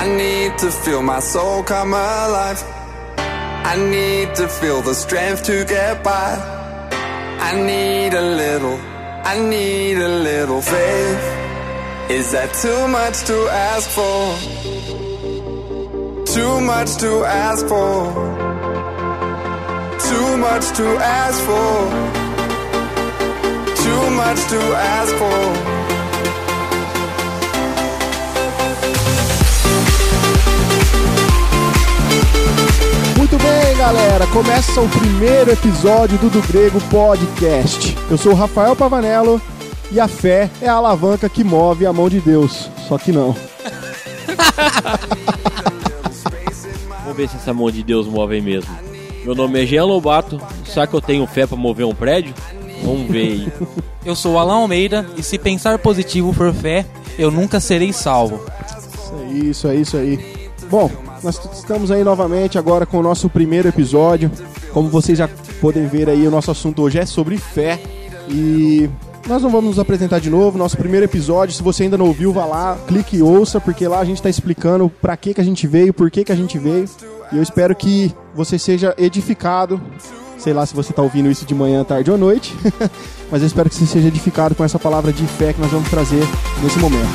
I need to feel my soul come alive. I need to feel the strength to get by. I need a little, I need a little faith. Is that too much to ask for? Too much to ask for. Too much to ask for. Too much to ask for. Muito bem, galera. Começa o primeiro episódio do Do Grego Podcast. Eu sou o Rafael Pavanello e a fé é a alavanca que move a mão de Deus. Só que não. Vamos ver se essa mão de Deus move aí mesmo. Meu nome é Jean Lobato. Será que eu tenho fé pra mover um prédio? Vamos ver aí. Eu sou o Alan Almeida e se pensar positivo for fé, eu nunca serei salvo. Isso aí, isso aí, isso aí. Bom, nós estamos aí novamente agora com o nosso primeiro episódio. Como vocês já podem ver aí, o nosso assunto hoje é sobre fé. E nós não vamos nos apresentar de novo. Nosso primeiro episódio, se você ainda não ouviu, vá lá, clique e ouça, porque lá a gente está explicando para que, que a gente veio, por que, que a gente veio. E eu espero que você seja edificado. Sei lá se você está ouvindo isso de manhã, tarde ou noite. Mas eu espero que você seja edificado com essa palavra de fé que nós vamos trazer nesse momento.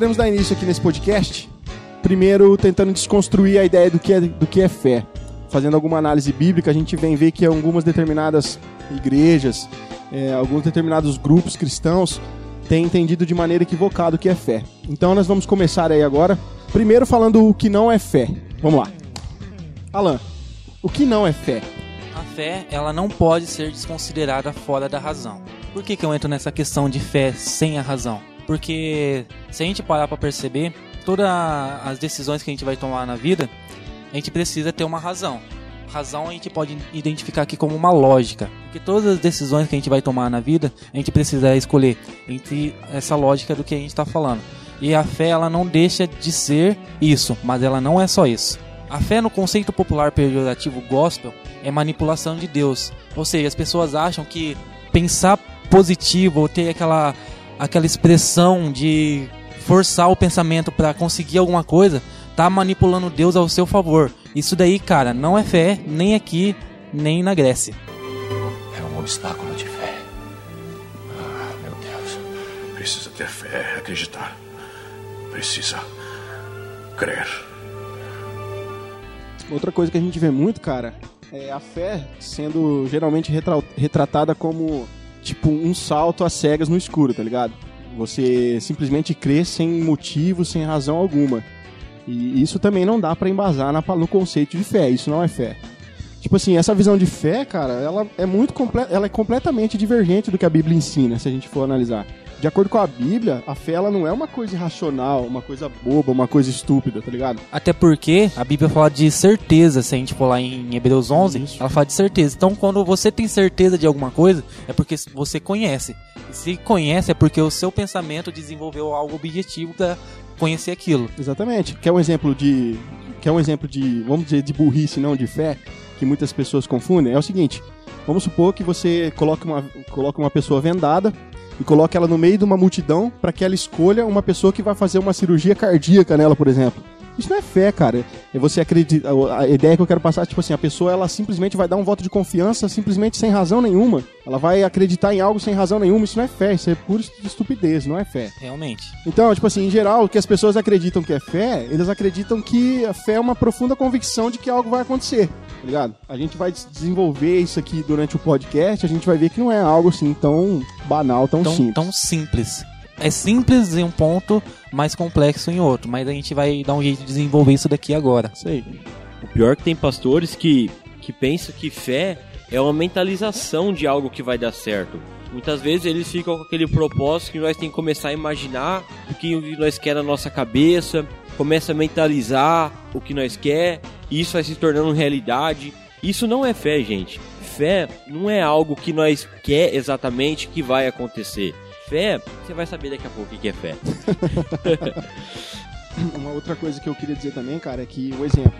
Queremos dar início aqui nesse podcast, primeiro tentando desconstruir a ideia do que é, do que é fé. Fazendo alguma análise bíblica, a gente vem ver que algumas determinadas igrejas, é, alguns determinados grupos cristãos têm entendido de maneira equivocada o que é fé. Então nós vamos começar aí agora, primeiro falando o que não é fé. Vamos lá. Alan, o que não é fé? A fé, ela não pode ser desconsiderada fora da razão. Por que, que eu entro nessa questão de fé sem a razão? Porque se a gente parar para perceber, todas as decisões que a gente vai tomar na vida, a gente precisa ter uma razão. Razão a gente pode identificar aqui como uma lógica. Porque todas as decisões que a gente vai tomar na vida, a gente precisa escolher entre essa lógica do que a gente está falando. E a fé, ela não deixa de ser isso, mas ela não é só isso. A fé no conceito popular pejorativo gospel é manipulação de Deus. Ou seja, as pessoas acham que pensar positivo ou ter aquela, aquela expressão de forçar o pensamento para conseguir alguma coisa, tá manipulando Deus ao seu favor. Isso daí, cara, não é fé nem aqui, nem na Grécia. É um obstáculo de fé. Ah, meu Deus. Precisa ter fé, acreditar. Precisa crer. Outra coisa que a gente vê muito, cara, é a fé sendo geralmente retra- retratada como tipo um salto às cegas no escuro, tá ligado? Você simplesmente crê sem motivo, sem razão alguma. E isso também não dá pra embasar na, no conceito de fé, isso não é fé. Tipo assim, essa visão de fé, cara, ela é muito ela é completamente divergente do que a Bíblia ensina, se a gente for analisar. De acordo com a Bíblia, a fé ela não é uma coisa irracional, uma coisa boba, uma coisa estúpida, tá ligado? Até porque a Bíblia fala de certeza, se a gente for lá em Hebreus 11, Isso. ela fala de certeza. Então, quando você tem certeza de alguma coisa, é porque você conhece. E se conhece, é porque o seu pensamento desenvolveu algo objetivo para conhecer aquilo. Exatamente. Quer um exemplo de. Quer um exemplo de. Vamos dizer, de burrice, não de fé, que muitas pessoas confundem? É o seguinte: vamos supor que você coloque uma, coloque uma pessoa vendada e coloque ela no meio de uma multidão para que ela escolha uma pessoa que vai fazer uma cirurgia cardíaca nela, por exemplo. Isso não é fé, cara. É você acredita. A ideia que eu quero passar é tipo assim: a pessoa ela simplesmente vai dar um voto de confiança, simplesmente sem razão nenhuma. Ela vai acreditar em algo sem razão nenhuma. Isso não é fé, isso é pura estupidez, não é fé. Realmente. Então, tipo assim, em geral, o que as pessoas acreditam que é fé, eles acreditam que a fé é uma profunda convicção de que algo vai acontecer, tá ligado? A gente vai desenvolver isso aqui durante o podcast, a gente vai ver que não é algo assim tão banal, tão, Tão simples. tão simples. É simples em um ponto, mais complexo em outro. Mas a gente vai dar um jeito de desenvolver isso daqui agora. Aí. O pior é que tem pastores que, que pensam que fé é uma mentalização de algo que vai dar certo. Muitas vezes eles ficam com aquele propósito que nós temos que começar a imaginar o que nós quer na nossa cabeça, começa a mentalizar o que nós quer, e isso vai se tornando realidade. Isso não é fé, gente. fé não é algo que nós quer exatamente que vai acontecer. Fé, você vai saber daqui a pouco o que é fé. Uma outra coisa que eu queria dizer também, cara, é que o exemplo,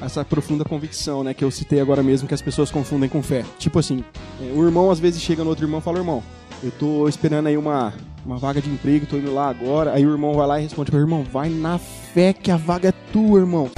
essa profunda convicção, né, que eu citei agora mesmo, que as pessoas confundem com fé. Tipo assim, é, o irmão às vezes chega no outro irmão e fala, irmão, eu tô esperando aí uma, uma vaga de emprego, tô indo lá agora. Aí o irmão vai lá e responde, irmão, vai na fé que a vaga é tua, irmão.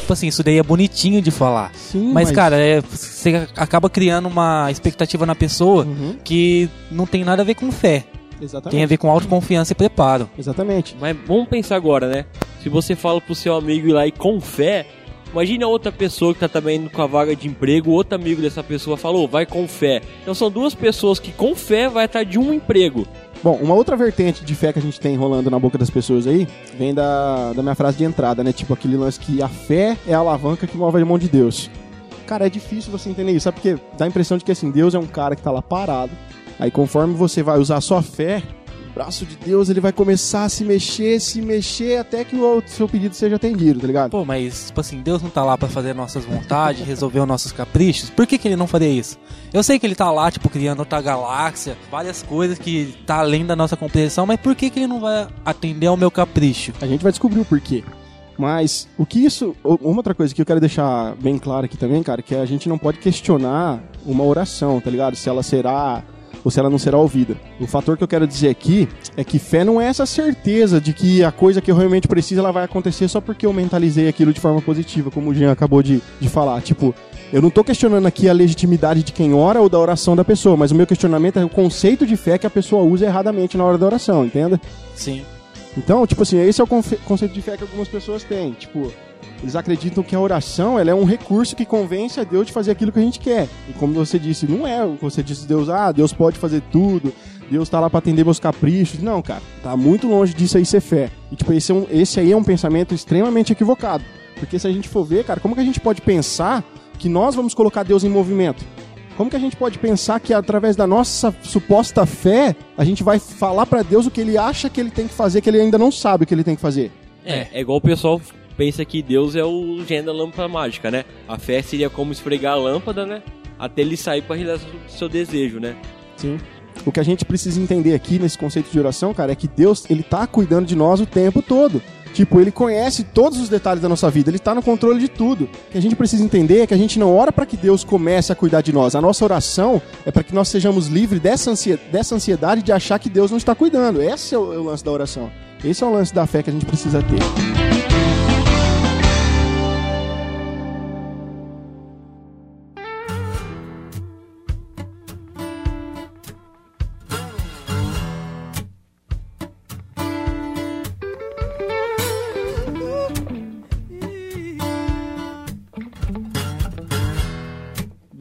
Tipo assim, isso daí é bonitinho de falar. Sim, Mas, cara, é, você acaba criando uma expectativa na pessoa Uhum, que não tem nada a ver com fé. exatamente. Tem a ver com autoconfiança e preparo. Exatamente. Mas vamos pensar agora, né? Se você fala pro seu amigo ir lá e com fé, imagine a outra pessoa que tá também indo com a vaga de emprego, outro amigo dessa pessoa falou, vai com fé. Então são duas pessoas que com fé vai estar de um emprego. Bom, uma outra vertente de fé que a gente tem rolando na boca das pessoas aí vem da, da minha frase de entrada, né? Tipo aquele lance que a fé é a alavanca que move a mão de Deus. Cara, é difícil você entender isso, sabe? Porque dá a impressão de que assim, Deus é um cara que tá lá parado. Aí conforme você vai usar a sua fé, braço de Deus ele vai começar a se mexer, se mexer até que o seu pedido seja atendido, tá ligado? Pô, mas, tipo assim, Deus não tá lá pra fazer nossas vontades, resolver os nossos caprichos. Por que, que ele não faria isso? Eu sei que ele tá lá, tipo, criando outra galáxia, várias coisas que tá além da nossa compreensão, mas por que, que ele não vai atender ao meu capricho? A gente vai descobrir o porquê. Mas o que isso. Uma outra coisa que eu quero deixar bem claro aqui também, cara, que a gente não pode questionar uma oração, tá ligado? Se ela será ou se ela não será ouvida. O fator que eu quero dizer aqui é que fé não é essa certeza de que a coisa que eu realmente preciso ela vai acontecer só porque eu mentalizei aquilo de forma positiva, como o Jean acabou de, de falar. Tipo, eu não tô questionando aqui a legitimidade de quem ora ou da oração da pessoa, mas o meu questionamento é o conceito de fé que a pessoa usa erradamente na hora da oração, entenda? Sim. Então, tipo assim, esse é o conceito de fé que algumas pessoas têm. Tipo, eles acreditam que a oração ela é um recurso que convence a Deus de fazer aquilo que a gente quer. E como você disse, não é. Você disse Deus, ah, Deus pode fazer tudo. Deus tá lá pra atender meus caprichos. Não, cara, tá muito longe disso aí ser fé. E tipo, esse, é um- esse aí é um pensamento extremamente equivocado. Porque se a gente for ver, cara, como que a gente pode pensar que nós vamos colocar Deus em movimento? Como que a gente pode pensar que através da nossa suposta fé, a gente vai falar pra Deus o que ele acha que ele tem que fazer, que ele ainda não sabe o que ele tem que fazer? É, é igual o pessoal pensa que Deus é o gênio da lâmpada mágica, né? A fé seria como esfregar a lâmpada, né? Até ele sair pra realizar o seu desejo, né? Sim. O que a gente precisa entender aqui nesse conceito de oração, cara, é que Deus, ele tá cuidando de nós o tempo todo. Tipo, ele conhece todos os detalhes da nossa vida, ele tá no controle de tudo. O que a gente precisa entender é que a gente não ora para que Deus comece a cuidar de nós. A nossa oração é para que nós sejamos livres dessa, ansie- dessa ansiedade de achar que Deus não está cuidando. Esse é o, é o lance da oração. Esse é o lance da fé que a gente precisa ter.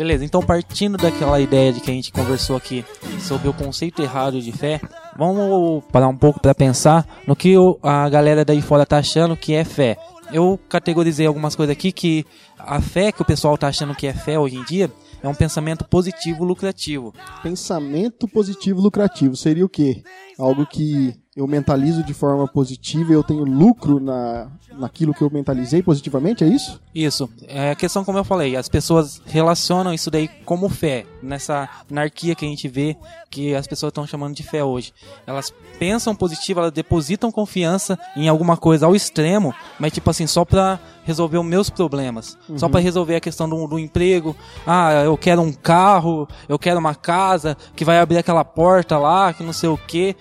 Beleza, então partindo daquela ideia de que a gente conversou aqui sobre o conceito errado de fé, vamos parar um pouco para pensar no que a galera daí fora tá achando que é fé. Eu categorizei algumas coisas aqui que a fé que o pessoal tá achando que é fé hoje em dia é um pensamento positivo lucrativo. Pensamento positivo lucrativo seria o quê? Algo que eu mentalizo de forma positiva e eu tenho lucro na, naquilo que eu mentalizei positivamente, é isso? Isso. É a questão, como eu falei, as pessoas relacionam isso daí como fé, nessa anarquia que a gente vê que as pessoas estão chamando de fé hoje. Elas pensam positivo, elas depositam confiança em alguma coisa ao extremo, mas tipo assim, só pra resolver os meus problemas, só pra resolver a questão do, do emprego. Ah, eu quero um carro, eu quero uma casa que vai abrir aquela porta lá, que não sei o quê.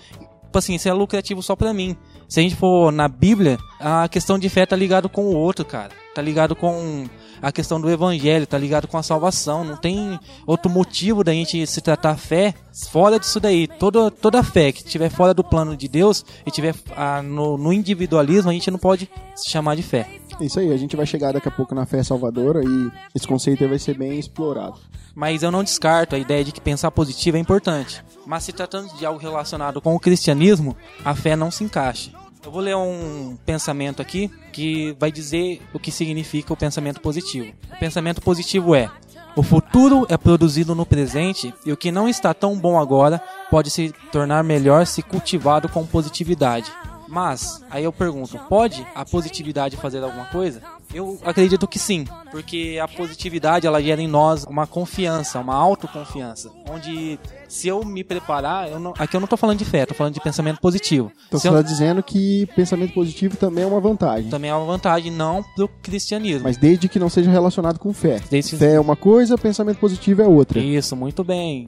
Tipo assim, isso é lucrativo só pra mim. Se a gente for na Bíblia, a questão de fé tá ligado com o outro, cara. Tá ligado com a questão do evangelho, tá ligado com a salvação. Não tem outro motivo da gente se tratar fé fora disso daí. Toda, toda fé que estiver fora do plano de Deus e tiver ah, no, no individualismo, a gente não pode se chamar de fé. É isso aí, a gente vai chegar daqui a pouco na fé salvadora e esse conceito vai ser bem explorado. Mas eu não descarto a ideia de que pensar positivo é importante. Mas se tratando de algo relacionado com o cristianismo, a fé não se encaixa. Eu vou ler um pensamento aqui que vai dizer o que significa o pensamento positivo. O pensamento positivo é: o futuro é produzido no presente e o que não está tão bom agora pode se tornar melhor se cultivado com positividade. Mas, aí eu pergunto, pode a positividade fazer alguma coisa? Eu acredito que sim, porque a positividade ela gera em nós uma confiança, uma autoconfiança, onde se eu me preparar, eu não, aqui eu não tô falando de fé, tô falando de pensamento positivo. Então Se você eu- está dizendo que pensamento positivo também é uma vantagem. também é uma vantagem não pro cristianismo. Mas desde que não seja relacionado com fé. Desde- Fé é uma coisa, pensamento positivo é outra. Isso, muito bem,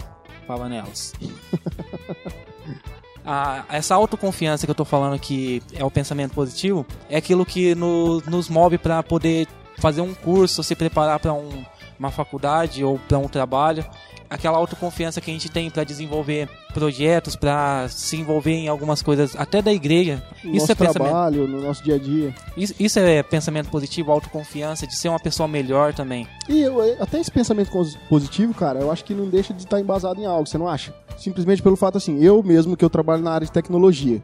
Pavanelos. Ah, essa autoconfiança que eu tô falando que é o pensamento positivo é aquilo que no- nos move para poder fazer um curso, se preparar para uma faculdade ou para um trabalho. Aquela autoconfiança que a gente tem para desenvolver projetos, para se envolver em algumas coisas, até da igreja. No Isso nosso é pensamento. trabalho, no nosso dia a dia. Isso, isso é pensamento positivo, autoconfiança, de ser uma pessoa melhor também. E eu- até esse pensamento positivo, cara, eu acho que não deixa de estar embasado em algo, você não acha? Simplesmente pelo fato assim, eu mesmo que eu trabalho na área de tecnologia,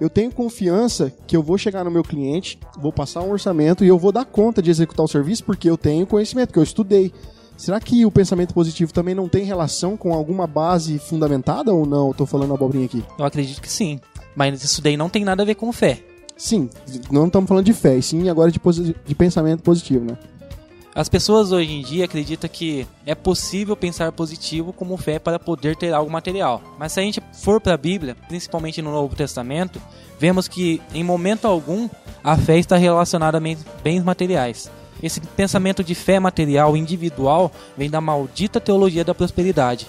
eu tenho confiança que eu vou chegar no meu cliente, vou passar um orçamento e eu vou dar conta de executar o serviço porque eu tenho conhecimento, que eu estudei. Será que o pensamento positivo também não tem relação com alguma base fundamentada ou não? Tô falando abobrinha aqui. Eu acredito que sim. Mas isso daí não tem nada a ver com fé. Sim, não estamos falando de fé, e sim agora de, de pensamento positivo, né? As pessoas hoje em dia acreditam que é possível pensar positivo como fé para poder ter algo material. Mas se a gente for para a Bíblia, principalmente no Novo Testamento, vemos que em momento algum a fé está relacionada a bens- materiais. Esse pensamento de fé material individual vem da maldita teologia da prosperidade,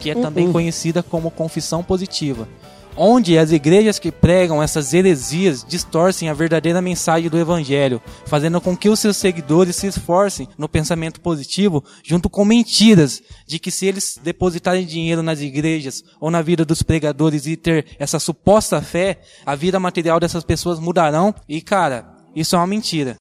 que é também conhecida como confissão positiva, onde as igrejas que pregam essas heresias distorcem a verdadeira mensagem do evangelho, fazendo com que os seus seguidores se esforcem no pensamento positivo, junto com mentiras de que se eles depositarem dinheiro nas igrejas ou na vida dos pregadores e ter essa suposta fé, a vida material dessas pessoas mudarão e cara, isso é uma mentira.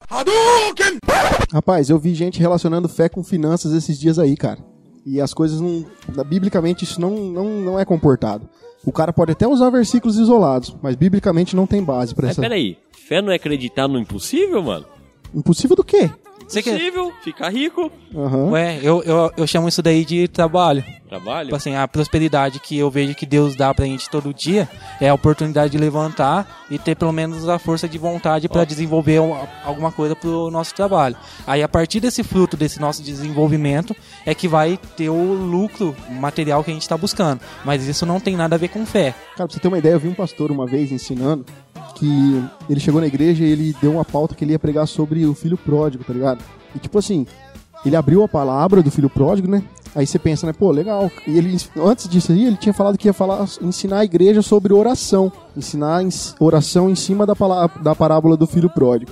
Rapaz, eu vi gente relacionando fé com finanças esses dias aí, cara. E as coisas não. Biblicamente isso não, não, não é comportado. O cara pode até usar versículos isolados, mas biblicamente não tem base pra Mas essa. peraí, fé não é acreditar no impossível, mano? Impossível do quê? Você que... Possível, ficar rico, Aham. Ué, eu, eu, eu chamo isso daí de trabalho. trabalho. Tipo assim, a prosperidade que eu vejo que Deus dá pra gente todo dia é a oportunidade de levantar e ter pelo menos a força de vontade pra desenvolver um- alguma coisa pro nosso trabalho. Aí a partir desse fruto desse nosso desenvolvimento é que vai ter o lucro material que a gente tá buscando. Mas isso não tem nada a ver com fé. Cara, pra você ter uma ideia, eu vi um pastor uma vez ensinando que ele chegou na igreja e ele deu uma pauta que ele ia pregar sobre o filho pródigo, tá ligado? E tipo assim, ele abriu a palavra do filho pródigo, né? Aí você pensa, né, pô, legal. E ele, antes disso aí, ele tinha falado que ia falar, ensinar a igreja sobre oração. Ensinar ens- oração em cima da, pala- da parábola do filho pródigo.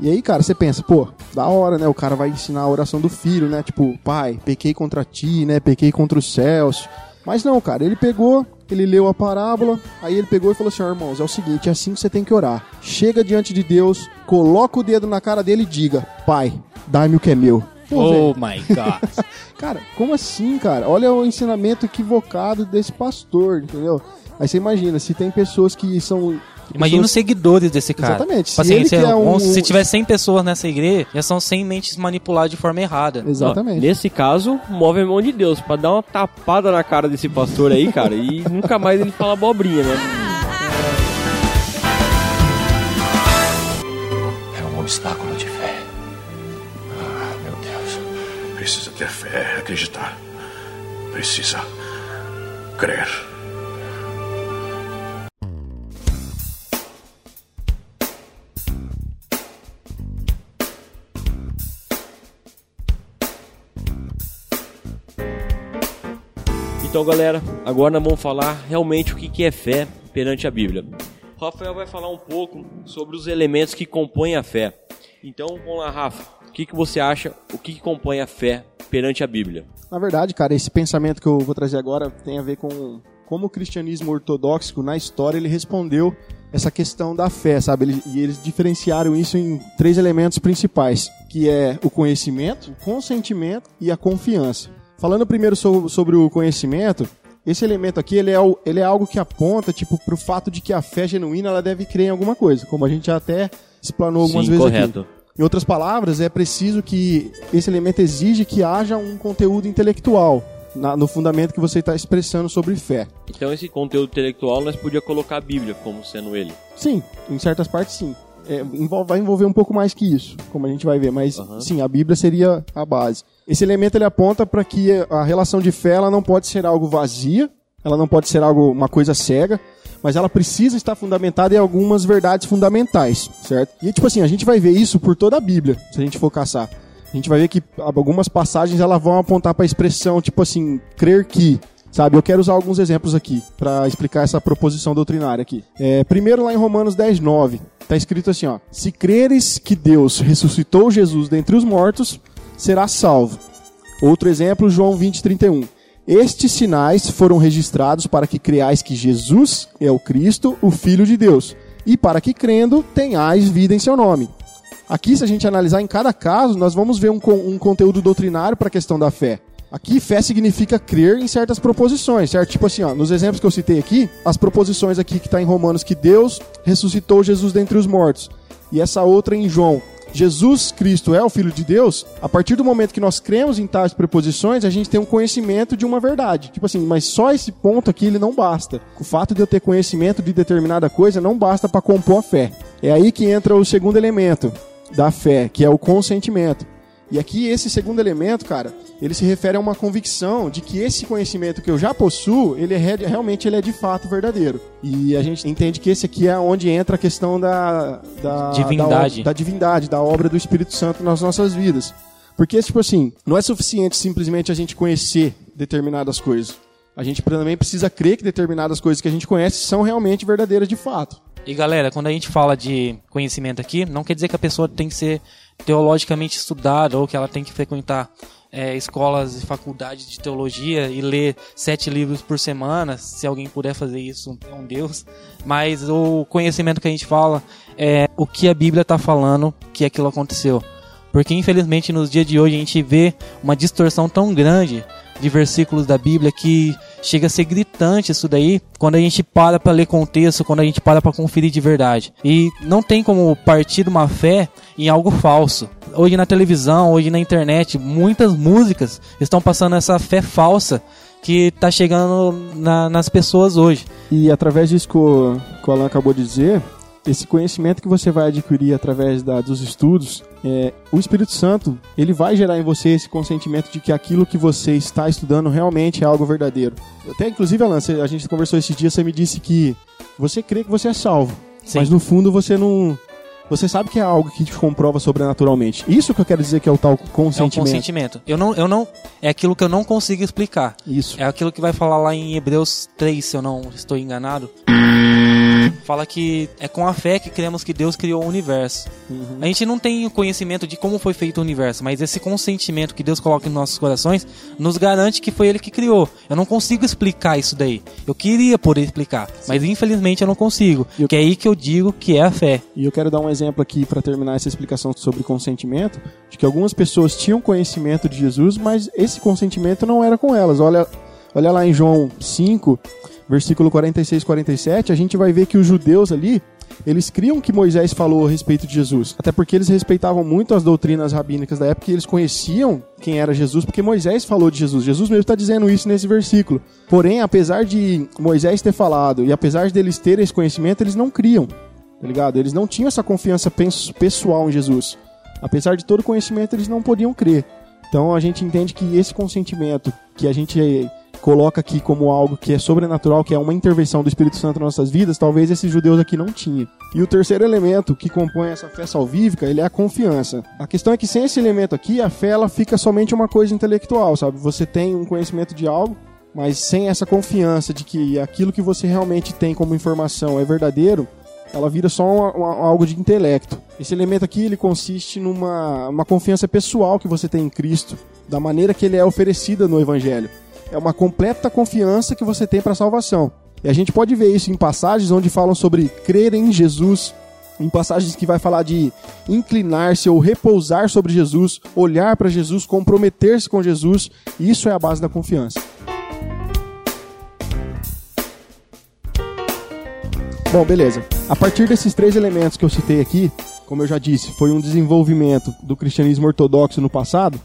E aí, cara, você pensa, pô, da hora, né? O cara vai ensinar a oração do filho, né? Tipo, pai, pequei contra ti, né? Pequei contra os céus. Mas não, cara, ele pegou, ele leu a parábola, aí ele pegou e falou assim: ó, irmãos, é o seguinte, é assim que você tem que orar. Chega diante de Deus, coloca o dedo na cara dele e diga: Pai, dá-me o que é meu. Pô, velho, my God. cara, como assim, cara? Olha o ensinamento equivocado desse pastor, entendeu? Aí você imagina, se tem pessoas que são. Imagina os pessoas- seguidores desse cara. Exatamente. Tipo Se assim, ele se, é um- se tiver 100 pessoas nessa igreja, já são 100 mentes manipuladas de forma errada. Exatamente. Ó, nesse caso, move a mão de Deus pra dar uma tapada na cara desse pastor aí, cara, e nunca mais ele fala abobrinha, né? É um obstáculo de fé. Ah, meu Deus. Precisa ter fé, acreditar. Precisa crer. Então, galera, agora nós vamos falar realmente o que é fé perante a Bíblia. Rafael vai falar um pouco sobre os elementos que compõem a fé. Então, vamos lá, Rafa. O que, que você acha, o que, que compõe a fé perante a Bíblia? Na verdade, cara, esse pensamento que eu vou trazer agora tem a ver com como o cristianismo ortodoxo, na história, ele respondeu essa questão da fé, sabe? E eles diferenciaram isso em três elementos principais, que é o conhecimento, o consentimento e a confiança. Falando primeiro so- sobre o conhecimento, esse elemento aqui, ele é, o- ele é algo que aponta, tipo, pro fato de que a fé genuína, ela deve crer em alguma coisa, como a gente já até explanou algumas Sim, vezes correto. aqui. Em outras palavras, é preciso que esse elemento exige que haja um conteúdo intelectual na- no fundamento que você está expressando sobre fé. Então, esse conteúdo intelectual nós podíamos colocar a Bíblia como sendo ele. Sim, em certas partes sim. É, vai envolver um pouco mais que isso, como a gente vai ver, mas sim, a Bíblia seria a base. Esse elemento ele aponta para que a relação de fé ela não pode ser algo vazia, ela não pode ser algo uma coisa cega, mas ela precisa estar fundamentada em algumas verdades fundamentais, certo? E tipo assim, a gente vai ver isso por toda a Bíblia, se a gente for caçar. A gente vai ver que algumas passagens elas vão apontar para a expressão tipo assim, crer que, sabe? Eu quero usar alguns exemplos aqui para explicar essa proposição doutrinária aqui. É, primeiro lá em Romanos 10, 9, tá escrito assim, ó: Se creres que Deus ressuscitou Jesus dentre os mortos, será salvo. Outro exemplo, João 20, 31. Estes sinais foram registrados para que creais que Jesus é o Cristo, o Filho de Deus, e para que crendo tenhais vida em seu nome. Aqui, se a gente analisar em cada caso, nós vamos ver um, um conteúdo doutrinário para a questão da fé. Aqui, fé significa crer em certas proposições, certo? Tipo assim, ó, nos exemplos que eu citei aqui, as proposições aqui que está em Romanos, que Deus ressuscitou Jesus dentre os mortos. E essa outra em João, Jesus Cristo é o Filho de Deus, a partir do momento que nós cremos em tais preposições, a gente tem um conhecimento de uma verdade. Tipo assim, mas só esse ponto aqui ele não basta. O fato de eu ter conhecimento de determinada coisa não basta para compor a fé. É aí que entra o segundo elemento da fé, que é o consentimento. E aqui esse segundo elemento, cara, ele se refere a uma convicção de que esse conhecimento que eu já possuo, ele é re- realmente ele é de fato verdadeiro. E a gente entende que esse aqui é onde entra a questão da da Divindade. da, da divindade, da obra do Espírito Santo nas nossas vidas. Porque tipo assim, não é suficiente simplesmente a gente conhecer determinadas coisas. A gente também precisa crer que determinadas coisas que a gente conhece são realmente verdadeiras de fato. E galera, quando a gente fala de conhecimento aqui, não quer dizer que a pessoa tem que ser teologicamente estudada ou que ela tem que frequentar é, escolas e faculdades de teologia e ler sete livros por semana. Se alguém puder fazer isso, é um Deus. Mas o conhecimento que a gente fala é o que a Bíblia está falando que aquilo aconteceu. Porque infelizmente nos dias de hoje a gente vê uma distorção tão grande de versículos da Bíblia que chega a ser gritante isso daí quando a gente para para ler contexto, quando a gente para para conferir de verdade. E não tem como partir de uma fé em algo falso. Hoje na televisão, hoje na internet, muitas músicas estão passando essa fé falsa que tá chegando na- nas pessoas hoje. E através disso que o, que o Alan acabou de dizer, esse conhecimento que você vai adquirir através da- dos estudos, é, o Espírito Santo, ele vai gerar em você esse consentimento de que aquilo que você está estudando realmente é algo verdadeiro. Até, inclusive, Alan, a gente conversou esses dias, você me disse que você crê que você é salvo, Sim. mas no fundo você não... Você sabe que é algo que te comprova sobrenaturalmente. Isso que eu quero dizer que é o tal É um consentimento. consentimento. Eu não, eu não, é aquilo que eu não consigo explicar. Isso. É aquilo que vai falar lá em Hebreus 3, se eu não estou enganado. Fala que é com a fé que cremos que Deus criou o universo. A gente não tem o conhecimento de como foi feito o universo, mas esse consentimento que Deus coloca em nossos corações nos garante que foi Ele que criou. Eu não consigo explicar isso daí. Eu queria poder explicar, mas infelizmente eu não consigo. Eu- Que é aí que eu digo que é a fé. E eu quero dar um exemplo aqui para terminar essa explicação sobre consentimento, de que algumas pessoas tinham conhecimento de Jesus, mas esse consentimento não era com elas. Olha, olha lá em João 5, versículo 46 e 47, a gente vai ver que os judeus ali, eles criam que Moisés falou a respeito de Jesus. Até porque eles respeitavam muito as doutrinas rabínicas da época e eles conheciam quem era Jesus, porque Moisés falou de Jesus. Jesus mesmo está dizendo isso nesse versículo. Porém, apesar de Moisés ter falado e apesar deles terem esse conhecimento, eles não criam tá ligado? Eles não tinham essa confiança pessoal em Jesus. Apesar de todo o conhecimento, eles não podiam crer. Então a gente entende que esse consentimento que a gente coloca aqui como algo que é sobrenatural, que é uma intervenção do Espírito Santo nas nossas vidas, talvez esses judeus aqui não tinham. E o terceiro elemento que compõe essa fé salvífica, ele é a confiança. A questão é que sem esse elemento aqui, a fé ela fica somente uma coisa intelectual, sabe? Você tem um conhecimento de algo, mas sem essa confiança de que aquilo que você realmente tem como informação é verdadeiro, ela vira só uma- uma- algo de intelecto. Esse elemento aqui ele consiste numa uma confiança pessoal que você tem em Cristo, da maneira que ele é oferecida no Evangelho. É uma completa confiança que você tem para a salvação. E a gente pode ver isso em passagens onde falam sobre crer em Jesus, em passagens que vai falar de inclinar-se ou repousar sobre Jesus, olhar para Jesus, comprometer-se com Jesus. Isso é a base da confiança. Bom, beleza. A partir desses três elementos que eu citei aqui, como eu já disse, foi um desenvolvimento do cristianismo ortodoxo no passado.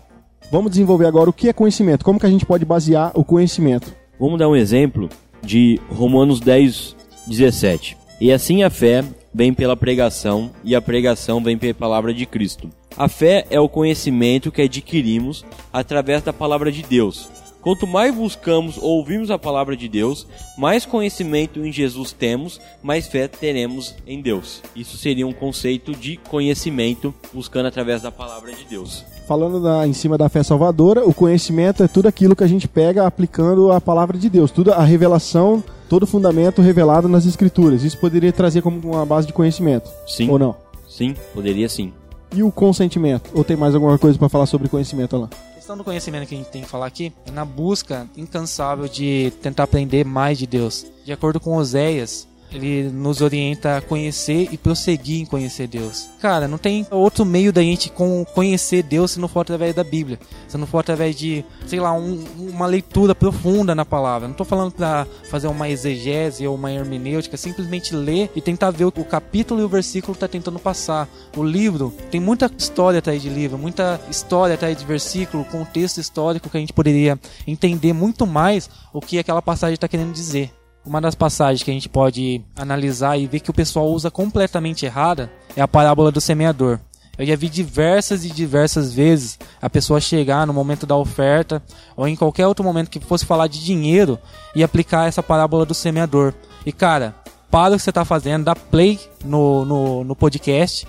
Vamos desenvolver agora o que é conhecimento. Como que a gente pode basear o conhecimento? Vamos dar um exemplo de Romanos 10, 17. E assim a fé, vem pela pregação e a pregação vem pela palavra de Cristo. A fé é o conhecimento que adquirimos através da palavra de Deus. Quanto mais buscamos ou ouvimos a palavra de Deus, mais conhecimento em Jesus temos, mais fé teremos em Deus. Isso seria um conceito de conhecimento buscando através da palavra de Deus. Falando da, em cima da fé salvadora, o conhecimento é tudo aquilo que a gente pega aplicando a palavra de Deus, tudo a revelação, todo o fundamento revelado nas escrituras. Isso poderia trazer como uma base de conhecimento. Sim. Ou não? Sim, poderia sim. E o consentimento? Ou tem mais alguma coisa para falar sobre conhecimento lá? A questão do conhecimento que a gente tem que falar aqui é na busca incansável de tentar aprender mais de Deus. De acordo com Oséias, ele nos orienta a conhecer e prosseguir em conhecer Deus. Cara, não tem outro meio da gente conhecer Deus se não for através da Bíblia. Se não for através de, sei lá, um, uma leitura profunda na palavra. Não estou falando para fazer uma exegese ou uma hermenêutica, simplesmente ler e tentar ver o capítulo e o versículo está tentando passar. O livro tem muita história atrás de livro, muita história atrás de versículo, contexto histórico que a gente poderia entender muito mais o que aquela passagem está querendo dizer. Uma das passagens que a gente pode analisar e ver que o pessoal usa completamente errada é a parábola do semeador. Eu já vi diversas e diversas vezes a pessoa chegar no momento da oferta ou em qualquer outro momento que fosse falar de dinheiro e aplicar essa parábola do semeador. E cara, para o que você está fazendo, dá play no, no, no podcast.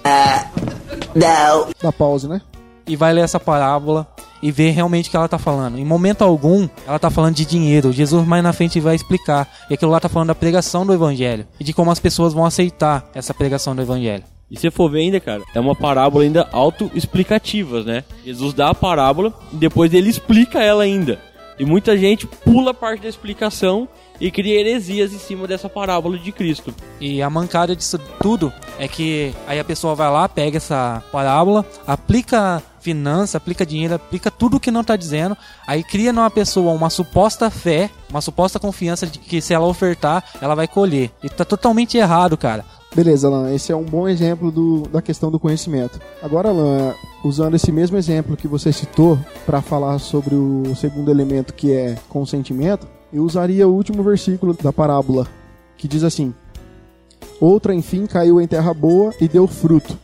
Não. Dá pause, né? E vai ler essa parábola e ver realmente o que ela está falando. Em momento algum, ela está falando de dinheiro. Jesus mais na frente vai explicar. E aquilo lá está falando da pregação do evangelho e de como as pessoas vão aceitar essa pregação do evangelho. E se for ver ainda, cara, é uma parábola ainda auto-explicativa, né? Jesus dá a parábola e depois ele explica ela ainda. E muita gente pula parte da explicação e cria heresias em cima dessa parábola de Cristo. E a mancada disso tudo é que aí a pessoa vai lá, pega essa parábola, aplica finança, aplica dinheiro, aplica tudo o que não está dizendo, aí cria numa pessoa uma suposta fé, uma suposta confiança de que se ela ofertar, ela vai colher. E tá totalmente errado, cara. Beleza, Alan, esse é um bom exemplo do, da questão do conhecimento. Agora, Alan, usando esse mesmo exemplo que você citou para falar sobre o segundo elemento que é consentimento, eu usaria o último versículo da parábola, que diz assim: Outra, enfim, caiu em terra boa e deu fruto,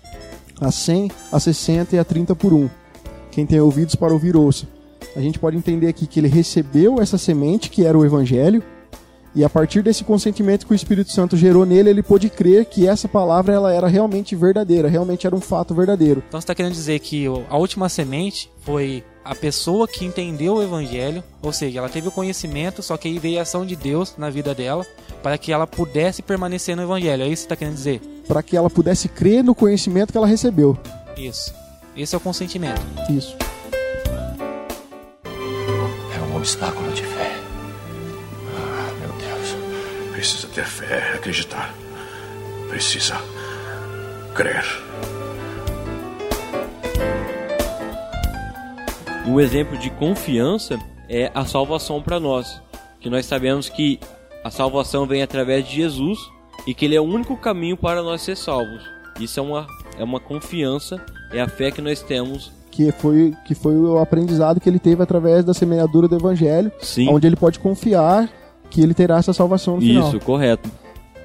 a 100, a 60 e a 30 por um. Quem tem ouvidos para ouvir, ouça. A gente pode entender aqui que ele recebeu essa semente, que era o evangelho, e a partir desse consentimento que o Espírito Santo gerou nele, ele pôde crer que essa palavra ela era realmente verdadeira, realmente era um fato verdadeiro. Então você está querendo dizer que a última semente foi a pessoa que entendeu o evangelho, ou seja, ela teve o conhecimento, só que aí veio a ação de Deus na vida dela para que ela pudesse permanecer no evangelho. É isso que você está querendo dizer? Para que ela pudesse crer no conhecimento que ela recebeu. Isso. Esse é o consentimento. Isso. É um obstáculo de fé. Ah, meu Deus. Precisa ter fé, acreditar. Precisa crer. Um exemplo de confiança é a salvação para nós, que nós sabemos que a salvação vem através de Jesus e que ele é o único caminho para nós ser salvos. Isso é uma, é uma confiança, é a fé que nós temos. Que foi, que foi o aprendizado que ele teve através da semeadura do evangelho, Sim. onde ele pode confiar que ele terá essa salvação no final. Isso, correto.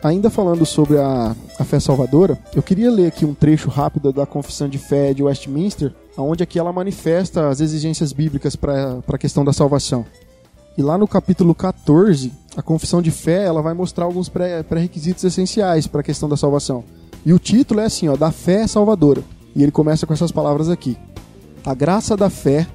Ainda falando sobre a, a fé salvadora, eu queria ler aqui um trecho rápido da Confissão de Fé de Westminster, onde aqui ela manifesta as exigências bíblicas para a questão da salvação. E lá no capítulo 14, a confissão de fé ela vai mostrar alguns pré-requisitos essenciais para a questão da salvação. E o título é assim, ó, da fé salvadora. E ele começa com essas palavras aqui: A graça da fé,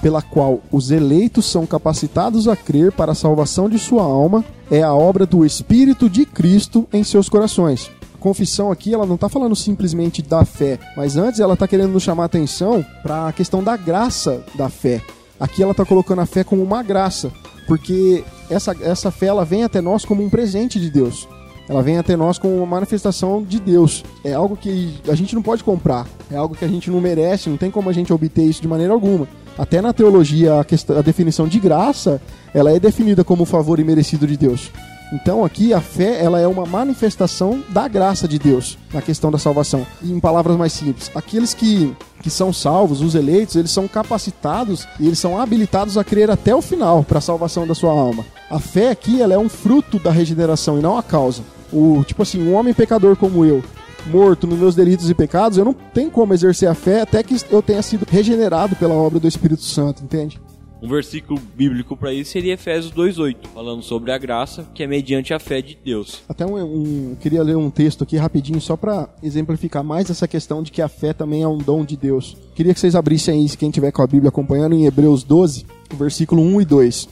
pela qual os eleitos são capacitados a crer para a salvação de sua alma, é a obra do Espírito de Cristo em seus corações. A confissão aqui, ela não está falando simplesmente da fé, mas antes ela está querendo nos chamar a atenção para a questão da graça da fé. Aqui ela está colocando a fé como uma graça, porque essa, essa fé ela vem até nós como um presente de Deus. Ela vem até nós como uma manifestação de Deus. É algo que a gente não pode comprar. É algo que a gente não merece, não tem como a gente obter isso de maneira alguma. Até na teologia, a, questão, a definição de graça, ela é definida como favor imerecido de Deus. Então aqui a fé ela é uma manifestação da graça de Deus na questão da salvação. E em palavras mais simples, aqueles que, que são salvos, os eleitos, eles são capacitados e eles são habilitados a crer até o final para a salvação da sua alma. A fé aqui ela é um fruto da regeneração e não a causa. O tipo assim, um homem pecador como eu, morto nos meus delitos e pecados, eu não tenho como exercer a fé até que eu tenha sido regenerado pela obra do Espírito Santo, entende? Um versículo bíblico para isso seria Efésios 2:8, falando sobre a graça que é mediante a fé de Deus. Até um, um queria ler um texto aqui rapidinho só para exemplificar mais essa questão de que a fé também é um dom de Deus. Queria que vocês abrissem aí, quem tiver com a Bíblia acompanhando, em Hebreus 12, versículo 1 e 2.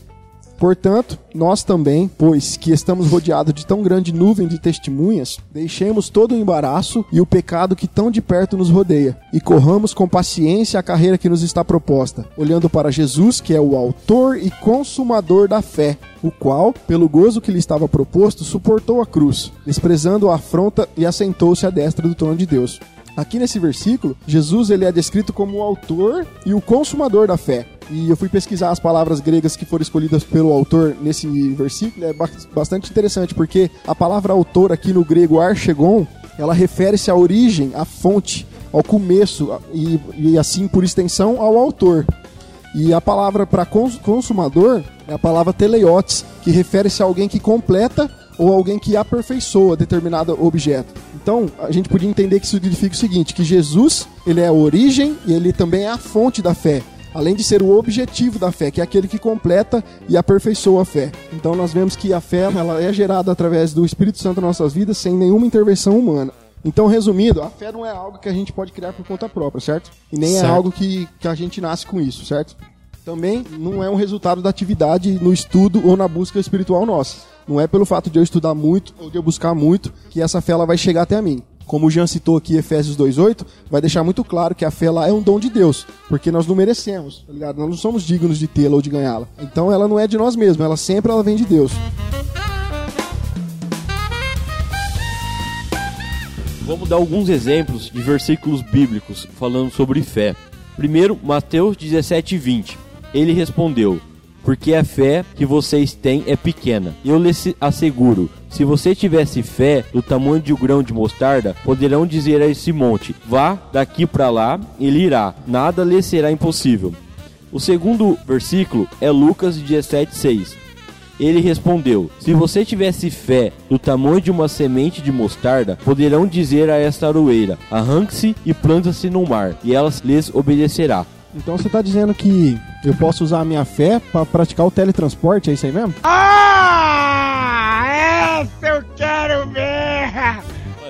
Portanto, nós também, pois que estamos rodeados de tão grande nuvem de testemunhas, deixemos todo o embaraço e o pecado que tão de perto nos rodeia, e corramos com paciência a carreira que nos está proposta, olhando para Jesus, que é o autor e consumador da fé, o qual, pelo gozo que lhe estava proposto, suportou a cruz, desprezando a afronta e assentou-se à destra do trono de Deus. Aqui nesse versículo, Jesus ele é descrito como o autor e o consumador da fé. E eu fui pesquisar as palavras gregas que foram escolhidas pelo autor nesse versículo, é bastante interessante, porque a palavra autor aqui no grego archegon, ela refere-se à origem, à fonte, ao começo e, e assim por extensão ao autor. E a palavra para consumador é a palavra teleiotes, que refere-se a alguém que completa ou alguém que aperfeiçoa determinado objeto. Então, a gente podia entender que isso significa o seguinte, que Jesus, ele é a origem e ele também é a fonte da fé além de ser o objetivo da fé, que é aquele que completa e aperfeiçoa a fé. Então nós vemos que a fé ela é gerada através do Espírito Santo nas nossas vidas sem nenhuma intervenção humana. Então, resumindo, a fé não é algo que a gente pode criar por conta própria, certo? E nem é certo. é algo que, que a gente nasce com isso, certo? Também não é um resultado da atividade no estudo ou na busca espiritual nossa. Não é pelo fato de eu estudar muito ou de eu buscar muito que essa fé ela vai chegar até mim como o Jean citou aqui Efésios 2:8, vai deixar muito claro que a fé lá é um dom de Deus, porque nós não merecemos, tá ligado? Nós não somos dignos de tê-la ou de ganhá-la. Então ela não é de nós mesmos, ela sempre ela vem de Deus. Vamos dar alguns exemplos de versículos bíblicos falando sobre fé. Primeiro, Mateus 17:20. Ele respondeu: porque a fé que vocês têm é pequena. Eu lhes asseguro, se você tivesse fé do tamanho de um grão de mostarda, poderão dizer a esse monte: vá daqui para lá, ele irá. Nada lhe será impossível. O segundo versículo é Lucas 17:6. Ele respondeu: Se você tivesse fé do tamanho de uma semente de mostarda, poderão dizer a esta aroeira: Arranque-se e planta-se no mar, e ela lhes obedecerá. Então você está dizendo que eu posso usar a minha fé para praticar o teletransporte, é isso aí mesmo? Ah! Essa eu quero ver!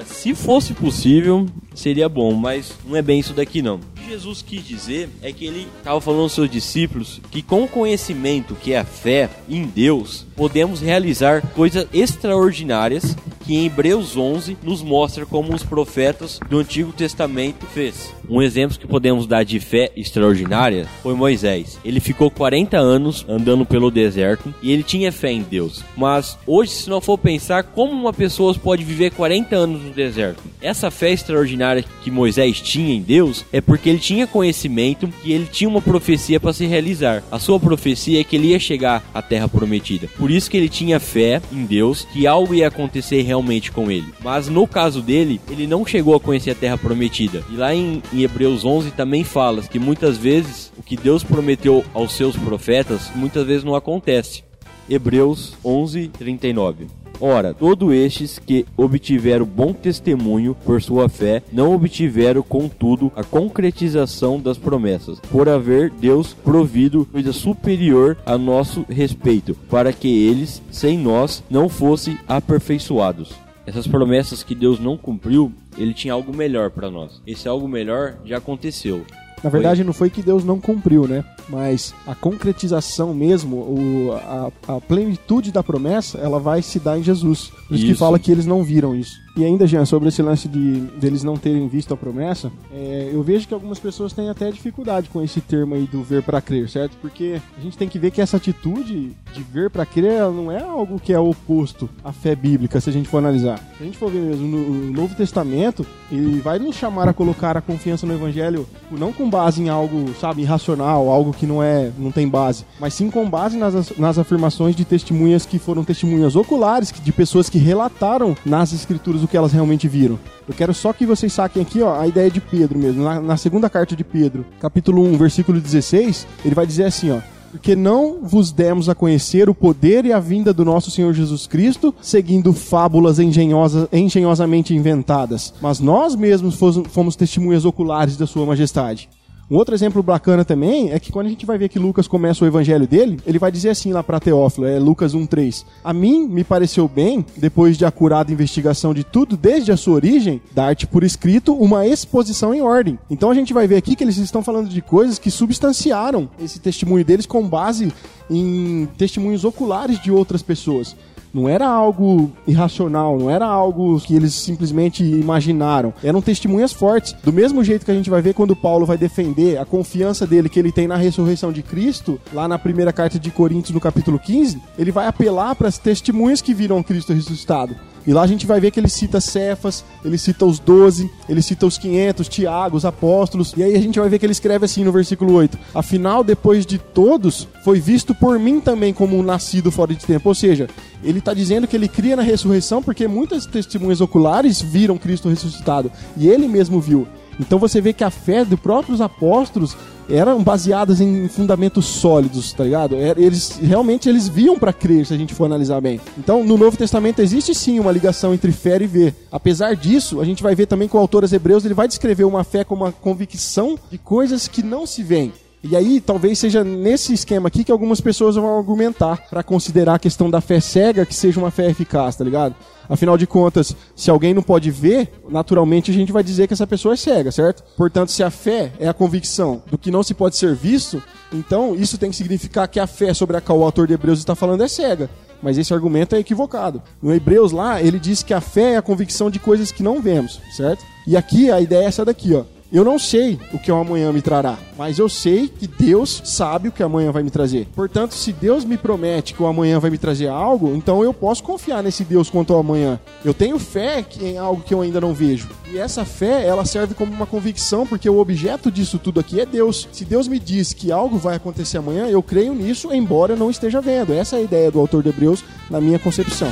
Se fosse possível, seria bom, mas não é bem isso daqui não. Jesus quis dizer é que ele estava falando aos seus discípulos que com o conhecimento que é a fé em Deus, podemos realizar coisas extraordinárias que em Hebreus 11 nos mostra como os profetas do Antigo Testamento fez. Um exemplo que podemos dar de fé extraordinária foi Moisés. Ele ficou 40 anos andando pelo deserto e ele tinha fé em Deus. Mas hoje, se não for pensar como uma pessoa pode viver 40 anos no deserto, essa fé extraordinária que Moisés tinha em Deus é porque ele tinha conhecimento e ele tinha uma profecia para se realizar. A sua profecia é que ele ia chegar à terra prometida. Por isso que ele tinha fé em Deus que algo ia acontecer realmente com ele. Mas no caso dele, ele não chegou a conhecer a terra prometida. E lá em, em Hebreus 11 também fala que muitas vezes o que Deus prometeu aos seus profetas muitas vezes não acontece. Hebreus 11, 39. Ora, todos estes que obtiveram bom testemunho por sua fé, não obtiveram, contudo, a concretização das promessas, por haver Deus provido coisa superior a nosso respeito, para que eles, sem nós, não fossem aperfeiçoados. Essas promessas que Deus não cumpriu, ele tinha algo melhor para nós. Esse algo melhor já aconteceu. Na verdade, foi? não foi que Deus não cumpriu, né? Mas a concretização mesmo, o, a, a plenitude da promessa, ela vai se dar em Jesus. Por isso que fala que eles não viram isso. E ainda, Jean, sobre esse lance de deles não terem visto a promessa, é, eu vejo que algumas pessoas têm até dificuldade com esse termo aí do ver para crer, certo? Porque a gente tem que ver que essa atitude de ver para crer não é algo que é oposto à fé bíblica, se a gente for analisar. Se a gente for ver mesmo no Novo Testamento, ele vai nos chamar a colocar a confiança no Evangelho não com base em algo, sabe, irracional, algo que não é, não tem base, mas sim com base nas, nas afirmações de testemunhas que foram testemunhas oculares, de pessoas que relataram nas escrituras o que elas realmente viram. Eu quero só que vocês saquem aqui ó, a ideia de Pedro mesmo. Na, na segunda carta de Pedro, capítulo 1, versículo 16, ele vai dizer assim: ó, Porque não vos demos a conhecer o poder e a vinda do nosso Senhor Jesus Cristo, seguindo fábulas engenhosa, engenhosamente inventadas, mas nós mesmos fomos testemunhas oculares da Sua Majestade. Um outro exemplo bacana também é que quando a gente vai ver que Lucas começa o evangelho dele, ele vai dizer assim lá para Teófilo, é Lucas 1:3. A mim me pareceu bem, depois de acurada investigação de tudo desde a sua origem, dar-te por escrito uma exposição em ordem. Então a gente vai ver aqui que eles estão falando de coisas que substanciaram esse testemunho deles com base em testemunhos oculares de outras pessoas. Não era algo irracional, não era algo que eles simplesmente imaginaram. Eram testemunhas fortes. Do mesmo jeito que a gente vai ver quando Paulo vai defender a confiança dele que ele tem na ressurreição de Cristo, lá na primeira carta de Coríntios, no capítulo 15, ele vai apelar para as testemunhas que viram Cristo ressuscitado. E lá a gente vai ver que ele cita Cefas, ele cita os 12, ele cita os 500, Tiago, os apóstolos. E aí a gente vai ver que ele escreve assim no versículo 8: Afinal, depois de todos, foi visto por mim também como um nascido fora de tempo. Ou seja, ele está dizendo que ele cria na ressurreição porque muitas testemunhas oculares viram Cristo ressuscitado. E ele mesmo viu. Então você vê que a fé dos próprios apóstolos eram baseadas em fundamentos sólidos, tá ligado? Eles realmente eles viam para crer, se a gente for analisar bem. Então, no Novo Testamento existe sim uma ligação entre fé e ver. Apesar disso, a gente vai ver também que o autor aos Hebreus ele vai descrever uma fé como uma convicção de coisas que não se veem. E aí, talvez seja nesse esquema aqui que algumas pessoas vão argumentar para considerar a questão da fé cega que seja uma fé eficaz, tá ligado? Afinal de contas, se alguém não pode ver, naturalmente a gente vai dizer que essa pessoa é cega, certo? Portanto, se a fé é a convicção do que não se pode ser visto, então isso tem que significar que a fé sobre a qual o autor de Hebreus está falando é cega. Mas esse argumento é equivocado. No Hebreus lá, ele diz que a fé é a convicção de coisas que não vemos, certo? E aqui a ideia é essa daqui, ó. Eu não sei o que o amanhã me trará, mas eu sei que Deus sabe o que amanhã vai me trazer. Portanto, se Deus me promete que o amanhã vai me trazer algo, então eu posso confiar nesse Deus quanto ao amanhã. Eu tenho fé em algo que eu ainda não vejo. E essa fé, ela serve como uma convicção, porque o objeto disso tudo aqui é Deus. Se Deus me diz que algo vai acontecer amanhã, eu creio nisso, embora eu não esteja vendo. Essa é a ideia do autor de Hebreus na minha concepção.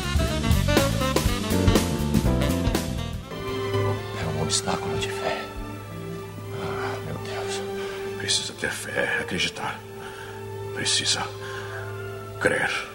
É um obstáculo Precisa ter fé, acreditar. Precisa crer.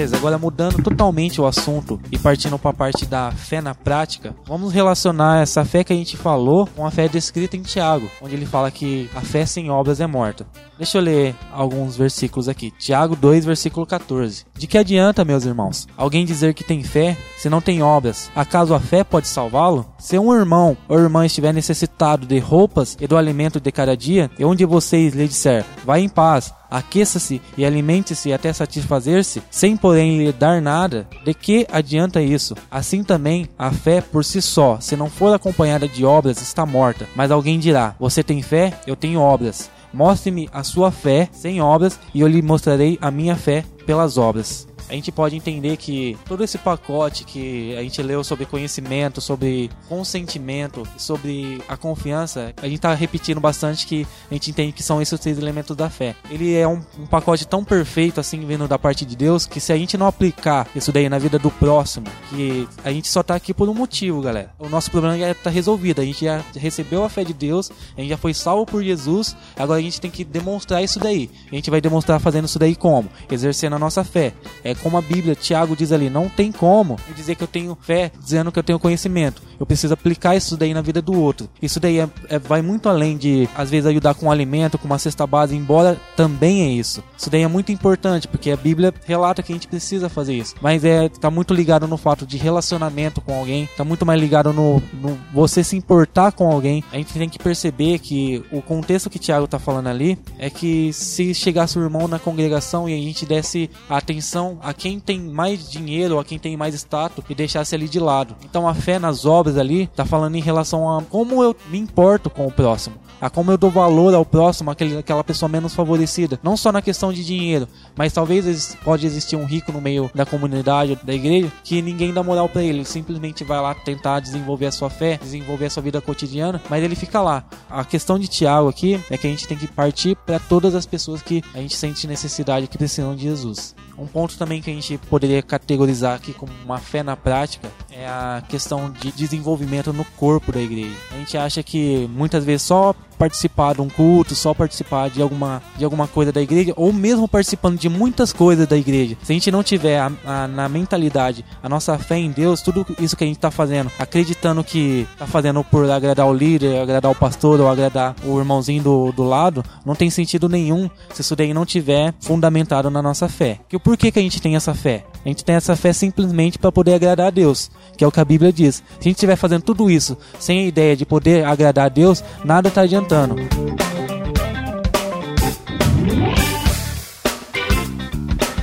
Beleza, agora mudando totalmente o assunto e partindo para a parte da fé na prática, vamos relacionar essa fé que a gente falou com a fé descrita em Tiago, onde ele fala que a fé sem obras é morta. Deixa eu ler alguns versículos aqui. Tiago 2, versículo 14. De que adianta, meus irmãos, alguém dizer que tem fé se não tem obras? Acaso a fé pode salvá-lo? Se um irmão ou irmã estiver necessitado de roupas e do alimento de cada dia, e um de vocês lhe disser, vai em paz, aqueça-se e alimente-se até satisfazer-se, sem porém lhe dar nada, de que adianta isso? Assim também a fé por si só, se não for acompanhada de obras, está morta. Mas alguém dirá: Você tem fé? Eu tenho obras. Mostre-me a sua fé sem obras, e eu lhe mostrarei a minha fé pelas obras a gente pode entender que todo esse pacote que a gente leu sobre conhecimento, sobre consentimento, sobre a confiança, a gente está repetindo bastante que a gente entende que são esses três elementos da fé. Ele é um, um pacote tão perfeito assim vindo da parte de Deus que se a gente não aplicar isso daí na vida do próximo, que a gente só está aqui por um motivo, galera. O nosso problema já está resolvido, a gente já recebeu a fé de Deus, a gente já foi salvo por Jesus, agora a gente tem que demonstrar isso daí. A gente vai demonstrar fazendo isso daí como? Exercendo a nossa fé. É como a Bíblia, Tiago diz ali, não tem como dizer que eu tenho fé dizendo que eu tenho conhecimento. Eu preciso aplicar isso daí na vida do outro. Isso daí é, é, vai muito além de, às vezes, ajudar com um alimento, com uma cesta base, embora também é isso. Isso daí é muito importante, porque a Bíblia relata que a gente precisa fazer isso. Mas é tá muito ligado no fato de relacionamento com alguém, tá muito mais ligado no, no você se importar com alguém. A gente tem que perceber que o contexto que Tiago tá falando ali é que se chegasse o irmão na congregação e a gente desse atenção a quem tem mais dinheiro, a quem tem mais status e deixasse ali de lado. Então a fé nas obras ali tá falando em relação a como eu me importo com o próximo, a como eu dou valor ao próximo, aquele, aquela pessoa menos favorecida. Não só na questão de dinheiro, mas talvez pode existir um rico no meio da comunidade, da igreja, que ninguém dá moral para ele. Ele simplesmente vai lá tentar desenvolver a sua fé, desenvolver a sua vida cotidiana, mas ele fica lá. A questão de Tiago aqui é que a gente tem que partir para todas as pessoas que a gente sente necessidade que precisam de Jesus. Um ponto também que a gente poderia categorizar aqui como uma fé na prática é a questão de desenvolvimento no corpo da igreja. A gente acha que muitas vezes só participar de um culto, só participar de alguma, de alguma coisa da igreja, ou mesmo participando de muitas coisas da igreja, se a gente não tiver a, a, na mentalidade a nossa fé em Deus, tudo isso que a gente está fazendo, acreditando que está fazendo por agradar o líder, agradar o pastor ou agradar o irmãozinho do, do lado, não tem sentido nenhum se isso daí não tiver fundamentado na nossa fé. Que o porquê que a gente tem essa fé? A gente tem essa fé simplesmente para poder agradar a Deus, que é o que a Bíblia diz. Se a gente estiver fazendo tudo isso sem a ideia de poder agradar a Deus, nada está adiantando.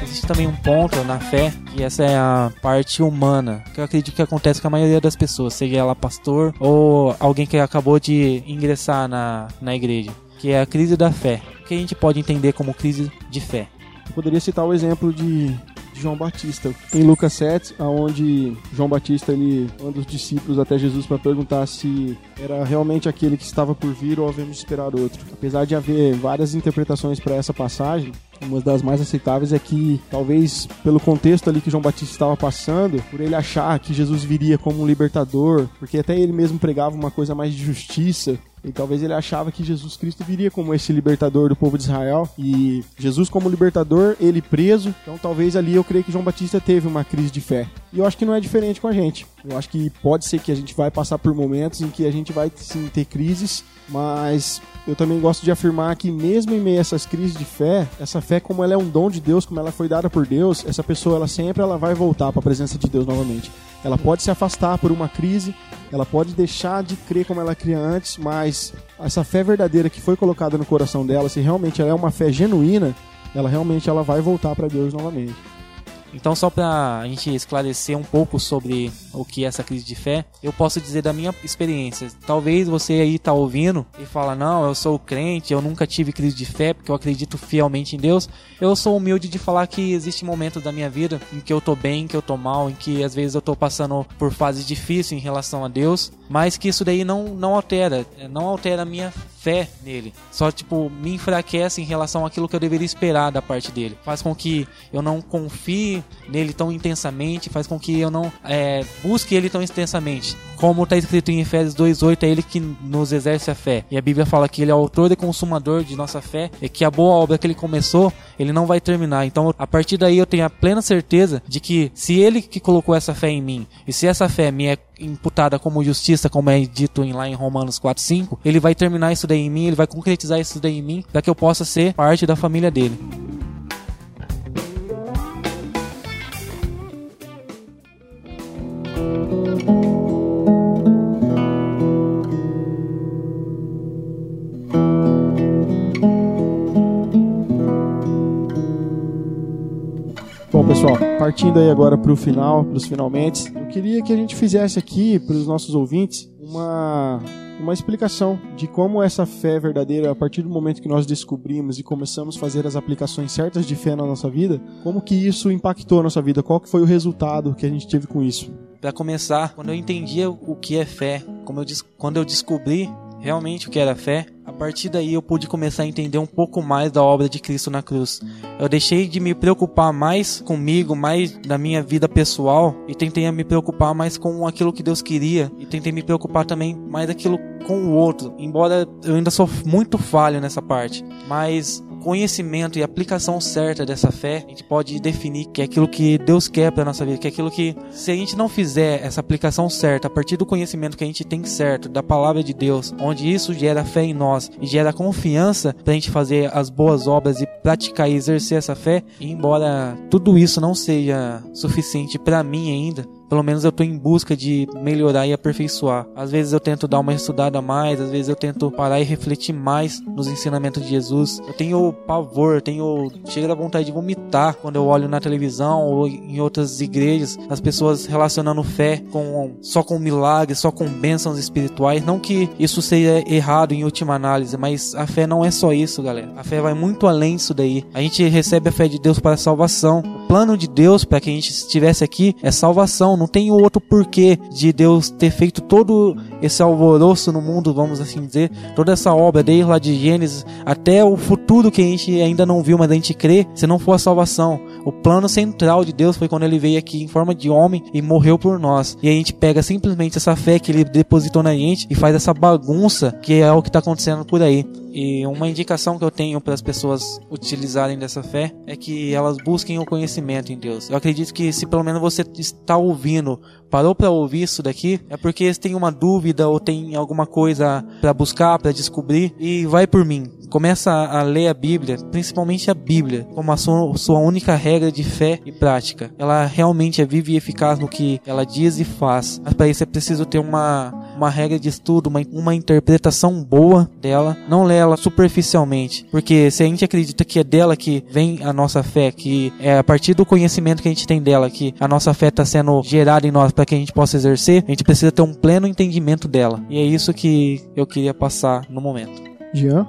Existe também um ponto na fé que essa é a parte humana, que eu acredito que acontece com a maioria das pessoas, seja ela pastor ou alguém que acabou de ingressar na, na igreja, que é a crise da fé. O que a gente pode entender como crise de fé? Eu poderia citar o exemplo de de João Batista. Em Lucas 7, aonde João Batista ele manda os discípulos até Jesus para perguntar se era realmente aquele que estava por vir ou havemos esperar outro. Apesar de haver várias interpretações para essa passagem, uma das mais aceitáveis é que, talvez pelo contexto ali que João Batista estava passando, por ele achar que Jesus viria como um libertador, porque até ele mesmo pregava uma coisa mais de justiça, e talvez ele achava que Jesus Cristo viria como esse libertador do povo de Israel. E Jesus, como libertador, ele preso. Então, talvez ali eu creio que João Batista teve uma crise de fé. E eu acho que não é diferente com a gente. Eu acho que pode ser que a gente vai passar por momentos em que a gente vai sim ter crises, mas eu também gosto de afirmar que mesmo em meio a essas crises de fé, essa fé como ela é um dom de Deus, como ela foi dada por Deus, essa pessoa ela sempre ela vai voltar para a presença de Deus novamente. Ela pode se afastar por uma crise, ela pode deixar de crer como ela cria antes, mas essa fé verdadeira que foi colocada no coração dela, se realmente ela é uma fé genuína, ela realmente ela vai voltar para Deus novamente. Então, só para a gente esclarecer um pouco sobre o que é essa crise de fé, eu posso dizer da minha experiência. Talvez você aí tá ouvindo e fala: "Não, eu sou crente, eu nunca tive crise de fé porque eu acredito fielmente em Deus". Eu sou humilde de falar que existe momentos da minha vida em que eu tô bem, em que eu tô mal, em que às vezes eu tô passando por fases difíceis em relação a Deus, mas que isso daí não não altera, não altera a minha fé nele. Só tipo me enfraquece em relação àquilo que eu deveria esperar da parte dele. Faz com que eu não confie nele tão intensamente, faz com que eu não é, busque ele tão intensamente. Como está escrito em Efésios 2:8, é ele que nos exerce a fé. E a Bíblia fala que ele é o autor e consumador de nossa fé, e que a boa obra que ele começou, ele não vai terminar. Então, a partir daí eu tenho a plena certeza de que se ele que colocou essa fé em mim, e se essa fé me é imputada como justiça, como é dito em, lá em Romanos 4:5, ele vai terminar isso daí em mim, ele vai concretizar isso daí em mim, para que eu possa ser parte da família dele. Bom, pessoal, partindo aí agora para o final, para os finalmente, eu queria que a gente fizesse aqui para os nossos ouvintes uma uma explicação de como essa fé verdadeira, a partir do momento que nós descobrimos e começamos a fazer as aplicações certas de fé na nossa vida, como que isso impactou a nossa vida, qual que foi o resultado que a gente teve com isso. Para começar, quando eu entendia o que é fé, como eu, quando eu descobri realmente o que era fé, a partir daí eu pude começar a entender um pouco mais da obra de Cristo na cruz. Eu deixei de me preocupar mais comigo, mais da minha vida pessoal e tentei me preocupar mais com aquilo que Deus queria e tentei me preocupar também mais daquilo com o outro. Embora eu ainda sou muito falho nessa parte, mas conhecimento e aplicação certa dessa fé, a gente pode definir que é aquilo que Deus quer para nossa vida, que é aquilo que se a gente não fizer essa aplicação certa a partir do conhecimento que a gente tem certo da palavra de Deus, onde isso gera fé em nós e gera confiança para a gente fazer as boas obras e praticar e exercer essa fé, e embora tudo isso não seja suficiente para mim ainda, pelo menos eu estou em busca de melhorar e aperfeiçoar. Às vezes eu tento dar uma estudada a mais, às vezes eu tento parar e refletir mais nos ensinamentos de Jesus. Eu tenho pavor, tenho chega a vontade de vomitar quando eu olho na televisão ou em outras igrejas as pessoas relacionando fé com só com milagres, só com bênçãos espirituais. Não que isso seja errado em última análise, mas a fé não é só isso, galera. A fé vai muito além disso daí. A gente recebe a fé de Deus para salvação. O plano de Deus para que a gente estivesse aqui é salvação não tem outro porquê de Deus ter feito todo esse alvoroço no mundo, vamos assim dizer, toda essa obra, desde lá de Gênesis até o futuro que a gente ainda não viu, mas a gente crê, se não for a salvação. O plano central de Deus foi quando ele veio aqui em forma de homem e morreu por nós. E a gente pega simplesmente essa fé que ele depositou na gente e faz essa bagunça que é o que está acontecendo por aí. E uma indicação que eu tenho para as pessoas utilizarem dessa fé é que elas busquem o conhecimento em Deus. Eu acredito que se pelo menos você está ouvindo, parou para ouvir isso daqui, é porque tem uma dúvida ou tem alguma coisa para buscar, para descobrir e vai por mim. Começa a ler a Bíblia, principalmente a Bíblia, como a sua, sua única regra de fé e prática. Ela realmente é viva e eficaz no que ela diz e faz. Mas para isso é preciso ter uma, uma regra de estudo, uma, uma interpretação boa dela, não ler ela superficialmente. Porque se a gente acredita que é dela que vem a nossa fé, que é a partir do conhecimento que a gente tem dela que a nossa fé está sendo gerada em nós para que a gente possa exercer, a gente precisa ter um pleno entendimento dela. E é isso que eu queria passar no momento. Jean?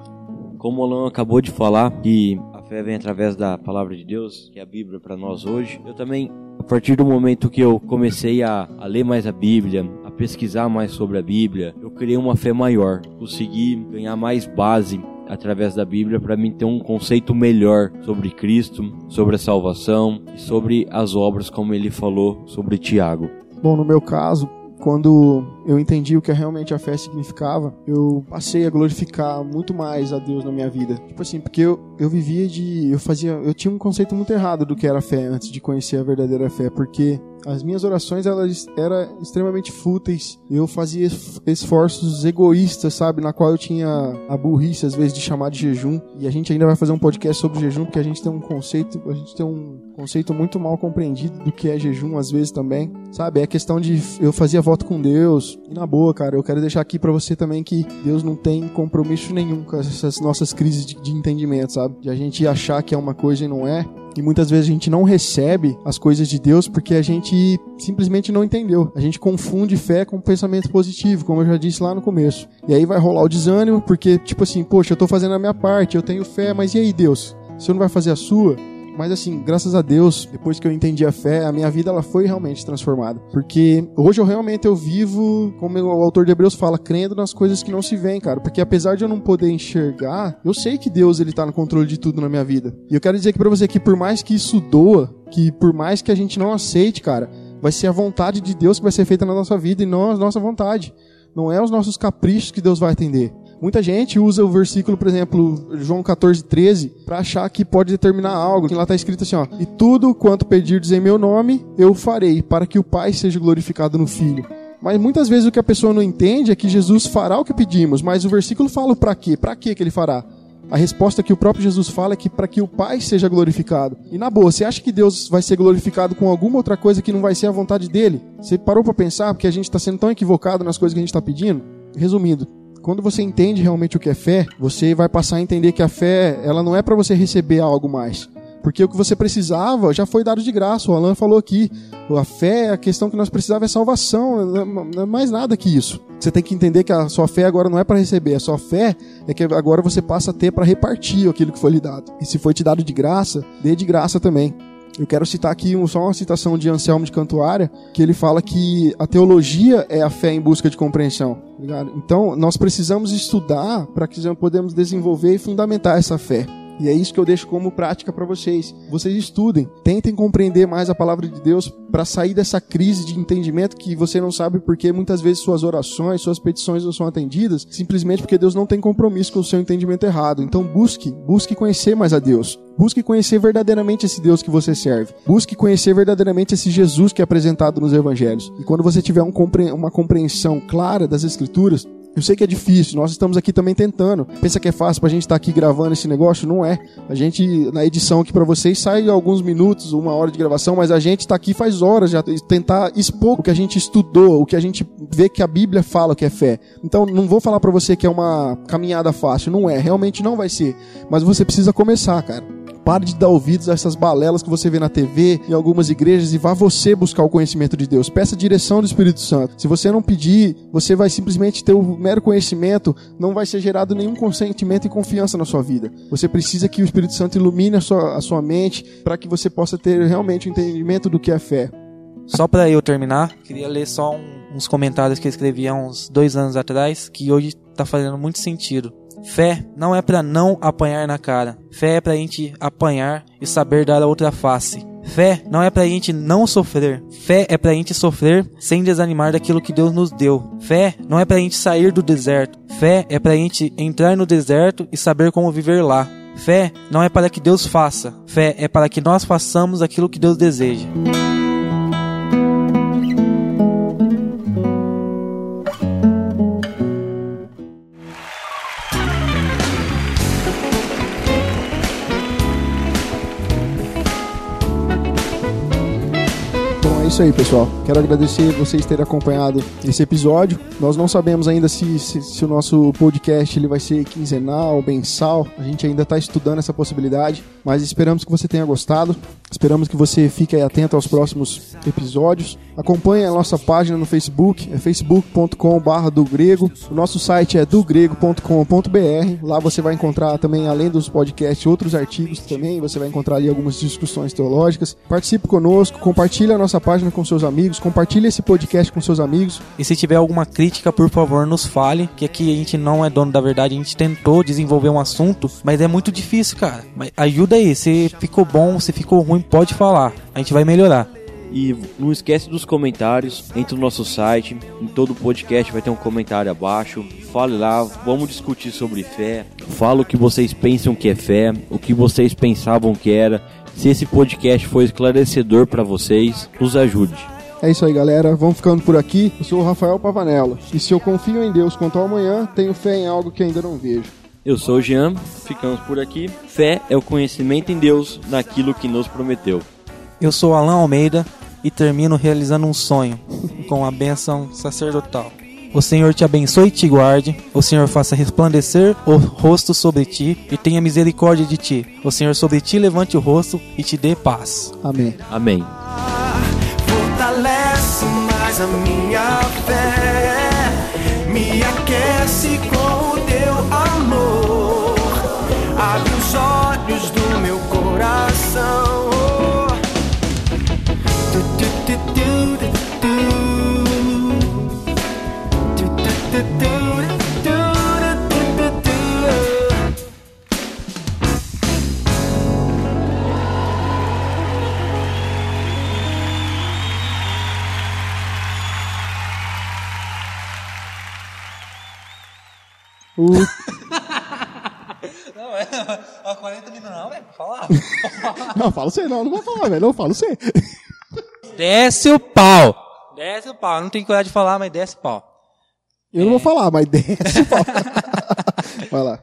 Como o Alan acabou de falar, que a fé vem através da palavra de Deus, que é a Bíblia para nós hoje, eu também, a partir do momento que eu comecei a, a ler mais a Bíblia, pesquisar mais sobre a Bíblia, eu criei uma fé maior, consegui ganhar mais base através da Bíblia para mim ter um conceito melhor sobre Cristo, sobre a salvação e sobre as obras como ele falou sobre Tiago. Bom, no meu caso, quando eu entendi o que realmente a fé significava, eu passei a glorificar muito mais a Deus na minha vida. Tipo assim, porque eu, eu vivia de. Eu fazia. Eu tinha um conceito muito errado do que era fé antes de conhecer a verdadeira fé, porque as minhas orações elas eram extremamente fúteis. Eu fazia esforços egoístas, sabe? Na qual eu tinha a burrice, às vezes, de chamar de jejum. E a gente ainda vai fazer um podcast sobre jejum, porque a gente tem um conceito, a gente tem um conceito muito mal compreendido do que é jejum, às vezes também. Sabe? É questão de eu fazia voto com Deus. E na boa, cara, eu quero deixar aqui para você também que Deus não tem compromisso nenhum com essas nossas crises de, de entendimento, sabe? De a gente achar que é uma coisa e não é. E muitas vezes a gente não recebe as coisas de Deus porque a gente simplesmente não entendeu. A gente confunde fé com pensamento positivo, como eu já disse lá no começo. E aí vai rolar o desânimo, porque, tipo assim, poxa, eu tô fazendo a minha parte, eu tenho fé, mas e aí, Deus? Você não vai fazer a sua? Mas assim, graças a Deus, depois que eu entendi a fé, a minha vida ela foi realmente transformada. Porque hoje eu realmente eu vivo, como o autor de Hebreus fala, crendo nas coisas que não se veem, cara. Porque apesar de eu não poder enxergar, eu sei que Deus ele tá no controle de tudo na minha vida. E eu quero dizer aqui para você que por mais que isso doa, que por mais que a gente não aceite, cara, vai ser a vontade de Deus que vai ser feita na nossa vida e não a nossa vontade. Não é os nossos caprichos que Deus vai atender. Muita gente usa o versículo, por exemplo, João 14, 13, para achar que pode determinar algo. Que lá está escrito assim, ó: E tudo quanto pedirdes em meu nome, eu farei, para que o Pai seja glorificado no Filho. Mas muitas vezes o que a pessoa não entende é que Jesus fará o que pedimos, mas o versículo fala para quê? Para que ele fará? A resposta que o próprio Jesus fala é que para que o Pai seja glorificado. E na boa, você acha que Deus vai ser glorificado com alguma outra coisa que não vai ser a vontade dele? Você parou para pensar porque a gente está sendo tão equivocado nas coisas que a gente está pedindo? Resumindo, quando você entende realmente o que é fé, você vai passar a entender que a fé, ela não é para você receber algo mais. Porque o que você precisava já foi dado de graça. O Alan falou aqui. A fé, a questão que nós precisávamos é salvação. Não é mais nada que isso. Você tem que entender que a sua fé agora não é para receber. A sua fé é que agora você passa a ter para repartir aquilo que foi lhe dado. E se foi te dado de graça, dê de graça também. Eu quero citar aqui só uma citação de Anselmo de Cantuária, que ele fala que a teologia é a fé em busca de compreensão. Ligado? Então, nós precisamos estudar para que podemos desenvolver e fundamentar essa fé. E é isso que eu deixo como prática para vocês. Vocês estudem, tentem compreender mais a palavra de Deus para sair dessa crise de entendimento que você não sabe porque muitas vezes suas orações, suas petições não são atendidas, simplesmente porque Deus não tem compromisso com o seu entendimento errado. Então busque, busque conhecer mais a Deus. Busque conhecer verdadeiramente esse Deus que você serve. Busque conhecer verdadeiramente esse Jesus que é apresentado nos evangelhos. E quando você tiver um uma compreensão clara das escrituras, eu sei que é difícil, nós estamos aqui também tentando. Pensa que é fácil pra gente estar aqui gravando esse negócio? Não é. A gente, na edição aqui para vocês, sai alguns minutos, uma hora de gravação, mas a gente está aqui faz horas já tentar expor o que a gente estudou, o que a gente vê que a Bíblia fala que é fé. Então, não vou falar para você que é uma caminhada fácil, não é. Realmente não vai ser. Mas você precisa começar, cara. Pare de dar ouvidos a essas balelas que você vê na TV, em algumas igrejas, e vá você buscar o conhecimento de Deus. Peça a direção do Espírito Santo. Se você não pedir, você vai simplesmente ter o mero conhecimento, não vai ser gerado nenhum consentimento e confiança na sua vida. Você precisa que o Espírito Santo ilumine a sua, a sua mente para que você possa ter realmente o um entendimento do que é fé. Só para eu terminar, queria ler só um, uns comentários que eu escrevi há uns dois anos atrás, que hoje está fazendo muito sentido. Fé não é para não apanhar na cara. Fé é pra gente apanhar e saber dar a outra face. Fé não é pra gente não sofrer. Fé é pra gente sofrer sem desanimar daquilo que Deus nos deu. Fé não é pra gente sair do deserto. Fé é pra gente entrar no deserto e saber como viver lá. Fé não é para que Deus faça. Fé é para que nós façamos aquilo que Deus deseja. Isso aí, pessoal. Quero agradecer vocês terem acompanhado esse episódio. Nós não sabemos ainda se, se, se o nosso podcast ele vai ser quinzenal, mensal. A gente ainda está estudando essa possibilidade, mas esperamos que você tenha gostado. Esperamos que você fique atento aos próximos episódios. Acompanhe a nossa página no Facebook, é facebook.com.br do grego. O nosso site é dogrego.com.br. Lá você vai encontrar também, além dos podcasts, outros artigos também. Você vai encontrar ali algumas discussões teológicas. Participe conosco, compartilhe a nossa página com seus amigos, compartilhe esse podcast com seus amigos. E se tiver alguma crítica, por favor, nos fale, que aqui a gente não é dono da verdade, a gente tentou desenvolver um assunto, mas é muito difícil, cara. Mas ajuda aí, se ficou bom, se ficou ruim, pode falar. A gente vai melhorar. E não esquece dos comentários, entre no nosso site, em todo podcast vai ter um comentário abaixo. Fale lá, vamos discutir sobre fé. Fala o que vocês pensam que é fé, o que vocês pensavam que era. Se esse podcast foi esclarecedor para vocês, nos ajude. É isso aí, galera. Vamos ficando por aqui. Eu sou o Rafael Pavanello. E se eu confio em Deus quanto ao amanhã, tenho fé em algo que ainda não vejo. Eu sou o Jean, ficamos por aqui. Fé é o conhecimento em Deus naquilo que nos prometeu. Eu sou Alan Almeida e termino realizando um sonho com a bênção sacerdotal. O Senhor te abençoe e te guarde. O Senhor faça resplandecer o rosto sobre ti e tenha misericórdia de ti. O Senhor sobre ti levante o rosto e te dê paz. Amém. Amém. Fortalece mais a minha fé, me aquece com o teu amor, abre os olhos do meu coração. 40 minutos não, velho. Falar. Não, fala você não, não vou falar, velho. Não, fala você. Desce o pau. Desce o pau. Não tem coragem de falar, mas desce o pau. Eu não vou falar, mas desce. Vai lá.